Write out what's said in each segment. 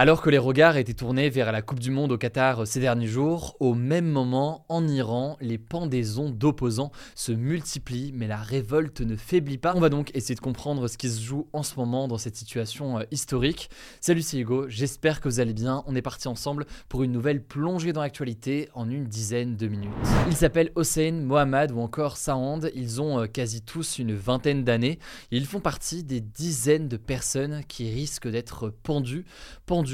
Alors que les regards étaient tournés vers la Coupe du Monde au Qatar ces derniers jours, au même moment, en Iran, les pendaisons d'opposants se multiplient, mais la révolte ne faiblit pas. On va donc essayer de comprendre ce qui se joue en ce moment dans cette situation euh, historique. Salut, c'est Hugo, j'espère que vous allez bien. On est parti ensemble pour une nouvelle plongée dans l'actualité en une dizaine de minutes. Ils s'appellent Hossein, Mohamed ou encore Saand. Ils ont euh, quasi tous une vingtaine d'années. Ils font partie des dizaines de personnes qui risquent d'être pendues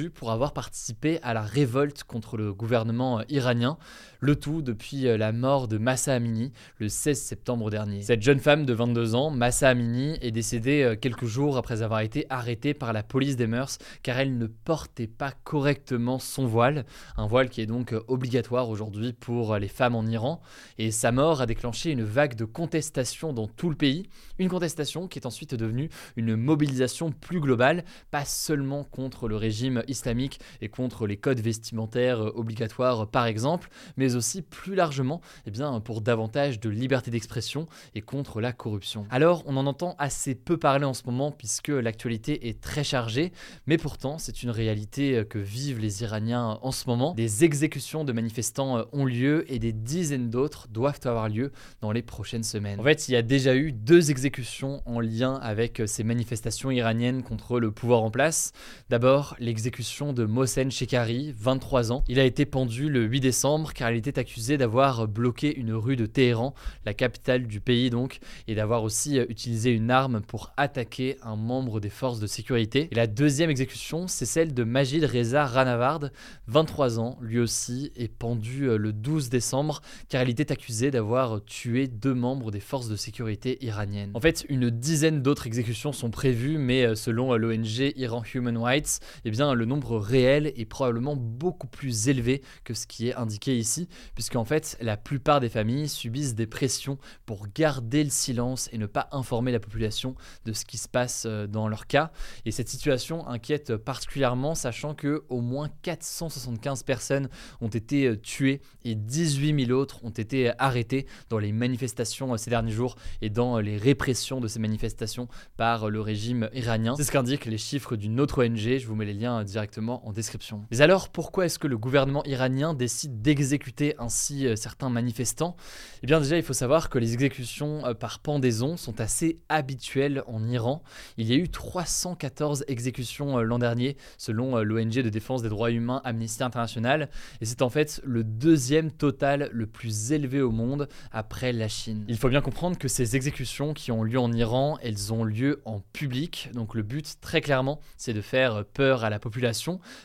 pour avoir participé à la révolte contre le gouvernement euh, iranien, le tout depuis euh, la mort de Massa Amini le 16 septembre dernier. Cette jeune femme de 22 ans, Massa Amini, est décédée euh, quelques jours après avoir été arrêtée par la police des mœurs car elle ne portait pas correctement son voile, un voile qui est donc obligatoire aujourd'hui pour les femmes en Iran, et sa mort a déclenché une vague de contestation dans tout le pays, une contestation qui est ensuite devenue une mobilisation plus globale, pas seulement contre le régime islamique et contre les codes vestimentaires euh, obligatoires par exemple, mais aussi plus largement eh bien, pour davantage de liberté d'expression et contre la corruption. Alors on en entend assez peu parler en ce moment puisque l'actualité est très chargée, mais pourtant c'est une réalité euh, que vivent les Iraniens en ce moment. Des exécutions de manifestants euh, ont lieu et des dizaines d'autres doivent avoir lieu dans les prochaines semaines. En fait, il y a déjà eu deux exécutions en lien avec ces manifestations iraniennes contre le pouvoir en place. D'abord, l'exécution de Mohsen Shekari, 23 ans. Il a été pendu le 8 décembre car il était accusé d'avoir bloqué une rue de Téhéran, la capitale du pays donc, et d'avoir aussi euh, utilisé une arme pour attaquer un membre des forces de sécurité. Et la deuxième exécution, c'est celle de Majid Reza Ranavard, 23 ans, lui aussi, est pendu euh, le 12 décembre car il était accusé d'avoir tué deux membres des forces de sécurité iraniennes. En fait, une dizaine d'autres exécutions sont prévues, mais euh, selon l'ONG Iran Human Rights, eh bien, le nombre réel est probablement beaucoup plus élevé que ce qui est indiqué ici, puisqu'en fait, la plupart des familles subissent des pressions pour garder le silence et ne pas informer la population de ce qui se passe euh, dans leur cas. Et cette situation inquiète particulièrement, sachant que au moins 475 personnes ont été euh, tuées et 18 000 autres ont été arrêtées dans les manifestations euh, ces derniers jours et dans les répressions de ces manifestations par le régime iranien. C'est ce qu'indiquent les chiffres d'une autre ONG, je vous mets les liens directement en description. Mais alors, pourquoi est-ce que le gouvernement iranien décide d'exécuter ainsi euh, certains manifestants? Eh bien déjà, il faut savoir que les exécutions euh, par pendaison sont assez habituelles en Iran. Il y a eu 314 exécutions euh, l'an dernier, selon l'ONG de défense des droits humains Amnesty International, et c'est en fait le deuxième total le plus élevé au monde après la Chine. Il faut bien comprendre que ces exécutions qui ont lieu en Iran, elles ont lieu en public, donc le but très clairement, c'est de faire peur à la population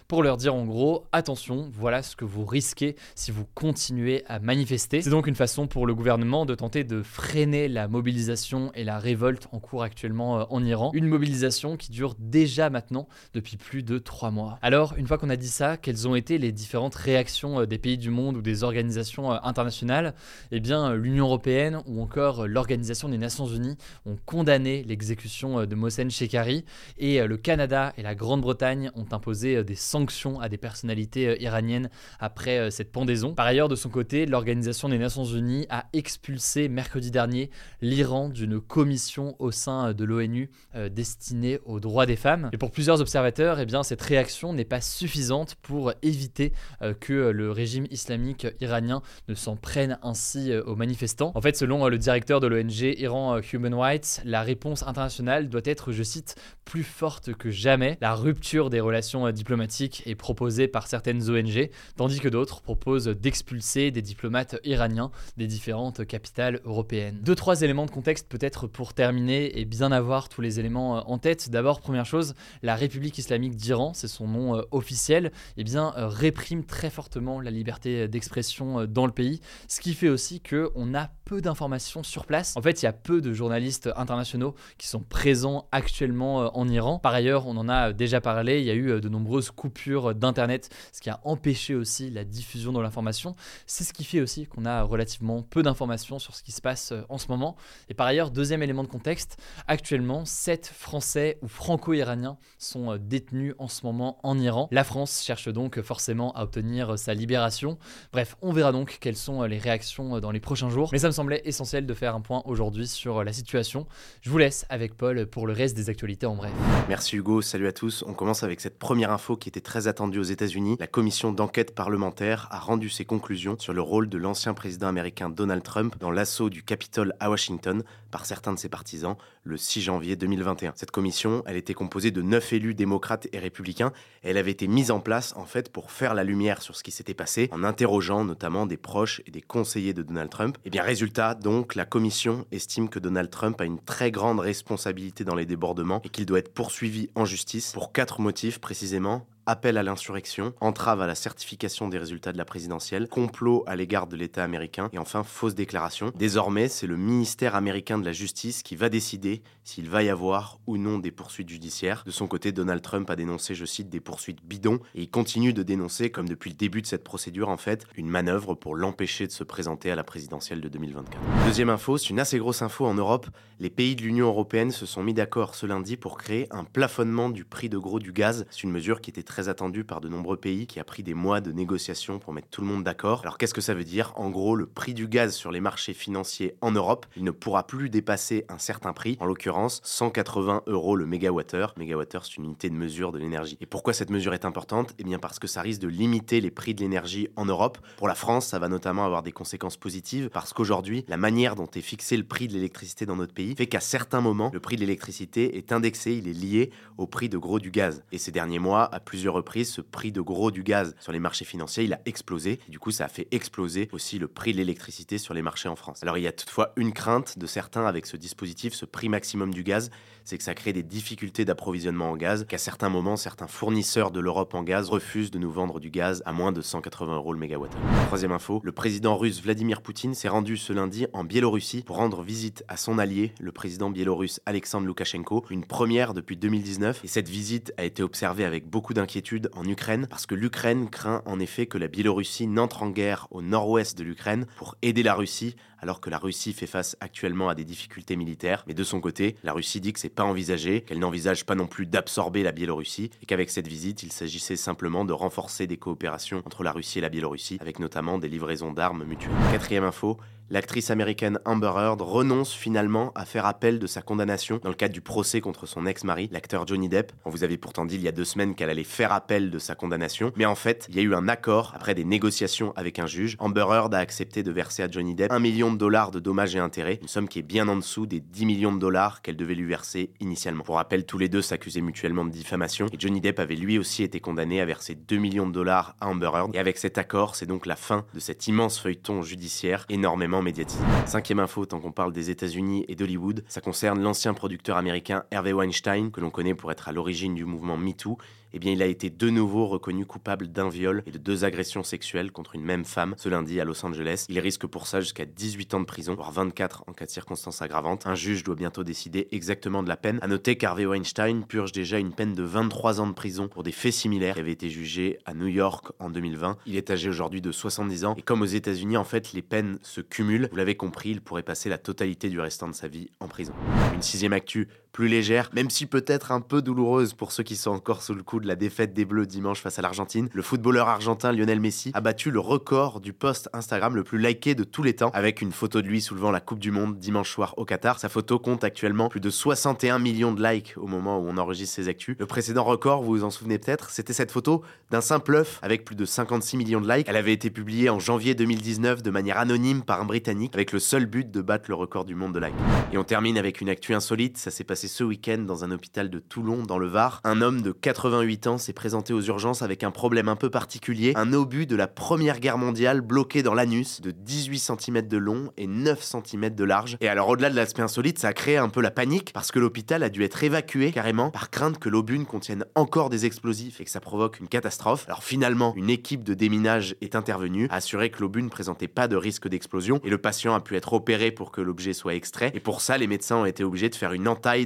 pour leur dire en gros attention, voilà ce que vous risquez si vous continuez à manifester. C'est donc une façon pour le gouvernement de tenter de freiner la mobilisation et la révolte en cours actuellement euh, en Iran. Une mobilisation qui dure déjà maintenant depuis plus de trois mois. Alors, une fois qu'on a dit ça, quelles ont été les différentes réactions euh, des pays du monde ou des organisations euh, internationales? Eh bien, l'Union européenne ou encore l'Organisation des Nations Unies ont condamné l'exécution de Mohsen Shekari et le Canada et la Grande-Bretagne ont imposé euh, des sanctions à des personnalités euh, iraniennes après euh, cette pendaison. Par ailleurs, de son côté, l'Organisation des Nations Unies a expulsé mercredi dernier l'Iran d'une commission au sein de l'ONU destinée aux droits des femmes. Et pour plusieurs observateurs, eh bien, cette réaction n'est pas suffisante pour éviter que le régime islamique iranien ne s'en prenne ainsi aux manifestants. En fait, selon le directeur de l'ONG Iran Human Rights, la réponse internationale doit être, je cite, plus forte que jamais. La rupture des relations euh, diplomatique est proposée par certaines ONG, tandis que d'autres proposent d'expulser des diplomates iraniens des différentes capitales européennes. Deux, trois éléments de contexte peut-être pour terminer et bien avoir tous les éléments euh, en tête. D'abord, première chose, la République islamique d'Iran, c'est son nom euh, officiel, eh bien réprime très fortement la liberté d'expression dans le pays, ce qui fait aussi qu'on a peu d'informations sur place. En fait, il y a peu de journalistes internationaux qui sont présents actuellement en Iran. Par ailleurs, on en a déjà parlé, il y a eu de nombreuses coupures d'Internet, ce qui a empêché aussi la diffusion de l'information. C'est ce qui fait aussi qu'on a relativement peu d'informations sur ce qui se passe en ce moment. Et par ailleurs, deuxième élément de contexte, actuellement, 7 Français ou franco-iraniens sont détenus en ce moment en Iran. La France cherche donc forcément à obtenir sa libération. Bref, on verra donc quelles sont les réactions dans les prochains jours. Mais ça me semblait essentiel de faire un point aujourd'hui sur la situation. Je vous laisse avec Paul pour le reste des actualités en bref. Merci Hugo, salut à tous. On commence avec cette première info qui était très attendue aux États-Unis. La commission d'enquête parlementaire a rendu ses conclusions sur le rôle de l'ancien président américain Donald Trump dans l'assaut du Capitole à Washington par certains de ses partisans le 6 janvier 2021. Cette commission, elle était composée de neuf élus démocrates et républicains. Et elle avait été mise en place en fait pour faire la lumière sur ce qui s'était passé en interrogeant notamment des proches et des conseillers de Donald Trump. Et bien résultat, donc la commission estime que Donald Trump a une très grande responsabilité dans les débordements et qu'il doit être poursuivi en justice pour quatre motifs précisément appel à l'insurrection, entrave à la certification des résultats de la présidentielle, complot à l'égard de l'État américain et enfin fausse déclaration. Désormais, c'est le ministère américain de la Justice qui va décider s'il va y avoir ou non des poursuites judiciaires. De son côté, Donald Trump a dénoncé, je cite, des poursuites bidons et il continue de dénoncer, comme depuis le début de cette procédure en fait, une manœuvre pour l'empêcher de se présenter à la présidentielle de 2024. Deuxième info, c'est une assez grosse info en Europe. Les pays de l'Union européenne se sont mis d'accord ce lundi pour créer un plafonnement du prix de gros du gaz. C'est une mesure qui était très attendu par de nombreux pays, qui a pris des mois de négociations pour mettre tout le monde d'accord. Alors qu'est-ce que ça veut dire? En gros, le prix du gaz sur les marchés financiers en Europe, il ne pourra plus dépasser un certain prix, en l'occurrence 180 euros le mégawattheure. Mégawattheure, c'est une unité de mesure de l'énergie. Et pourquoi cette mesure est importante? Eh bien parce que ça risque de limiter les prix de l'énergie en Europe. Pour la France, ça va notamment avoir des conséquences positives parce qu'aujourd'hui, la manière dont est fixé le prix de l'électricité dans notre pays fait qu'à certains moments, le prix de l'électricité est indexé, il est lié au prix de gros du gaz. Et ces derniers mois, à plusieurs reprise, ce prix de gros du gaz sur les marchés financiers, il a explosé. du coup, ça a fait exploser aussi le prix de l'électricité sur les marchés en France. Alors, il y a toutefois une crainte de certains avec ce dispositif, ce prix maximum du gaz, c'est que ça crée des difficultés d'approvisionnement en gaz, qu'à certains moments, certains fournisseurs de l'Europe en gaz refusent de nous vendre du gaz à moins de 180 euros le mégawatt. Troisième info, le président russe Vladimir Poutine s'est rendu ce lundi en Biélorussie pour rendre visite à son allié, le président biélorusse Alexandre Loukachenko, une première depuis 2019. Et cette visite a été observée avec beaucoup d'inquiétude en Ukraine, parce que l'Ukraine craint en effet que la Biélorussie n'entre en guerre au nord-ouest de l'Ukraine pour aider la Russie alors que la Russie fait face actuellement à des difficultés militaires. Mais de son côté, la Russie dit que c'est pas envisagé, qu'elle n'envisage pas non plus d'absorber la Biélorussie, et qu'avec cette visite, il s'agissait simplement de renforcer des coopérations entre la Russie et la Biélorussie, avec notamment des livraisons d'armes mutuelles. Quatrième info, l'actrice américaine Amber Heard renonce finalement à faire appel de sa condamnation dans le cadre du procès contre son ex-mari, l'acteur Johnny Depp. On vous avait pourtant dit il y a deux semaines qu'elle allait faire appel de sa condamnation, mais en fait, il y a eu un accord après des négociations avec un juge. Amber Heard a accepté de verser à Johnny Depp un million de dollars de dommages et intérêts, une somme qui est bien en dessous des 10 millions de dollars qu'elle devait lui verser initialement. Pour rappel, tous les deux s'accusaient mutuellement de diffamation et Johnny Depp avait lui aussi été condamné à verser 2 millions de dollars à Amber Heard. Et avec cet accord, c'est donc la fin de cet immense feuilleton judiciaire énormément médiatisé. Cinquième info, tant qu'on parle des États-Unis et d'Hollywood, ça concerne l'ancien producteur américain Hervey Weinstein, que l'on connaît pour être à l'origine du mouvement MeToo eh bien, il a été de nouveau reconnu coupable d'un viol et de deux agressions sexuelles contre une même femme ce lundi à Los Angeles. Il risque pour ça jusqu'à 18 ans de prison, voire 24 en cas de circonstances aggravantes. Un juge doit bientôt décider exactement de la peine. À noter qu'Harvey Weinstein purge déjà une peine de 23 ans de prison pour des faits similaires qui avaient été jugés à New York en 2020. Il est âgé aujourd'hui de 70 ans et comme aux États-Unis, en fait, les peines se cumulent. Vous l'avez compris, il pourrait passer la totalité du restant de sa vie en prison. Une sixième actu plus légère, même si peut-être un peu douloureuse pour ceux qui sont encore sous le coup de la défaite des Bleus dimanche face à l'Argentine. Le footballeur argentin Lionel Messi a battu le record du post Instagram le plus liké de tous les temps, avec une photo de lui soulevant la Coupe du Monde dimanche soir au Qatar. Sa photo compte actuellement plus de 61 millions de likes au moment où on enregistre ses actus. Le précédent record, vous vous en souvenez peut-être, c'était cette photo d'un simple œuf avec plus de 56 millions de likes. Elle avait été publiée en janvier 2019 de manière anonyme par un Britannique, avec le seul but de battre le record du monde de likes. Et on termine avec une actu insolite, ça s'est passé ce week-end dans un hôpital de Toulon, dans le Var. Un homme de 88 ans s'est présenté aux urgences avec un problème un peu particulier, un obus de la Première Guerre mondiale bloqué dans l'anus de 18 cm de long et 9 cm de large. Et alors au-delà de l'aspect insolite, ça a créé un peu la panique parce que l'hôpital a dû être évacué carrément par crainte que l'obus contienne encore des explosifs et que ça provoque une catastrophe. Alors finalement, une équipe de déminage est intervenue, a assuré que l'obus ne présentait pas de risque d'explosion et le patient a pu être opéré pour que l'objet soit extrait. Et pour ça, les médecins ont été obligés de faire une entaille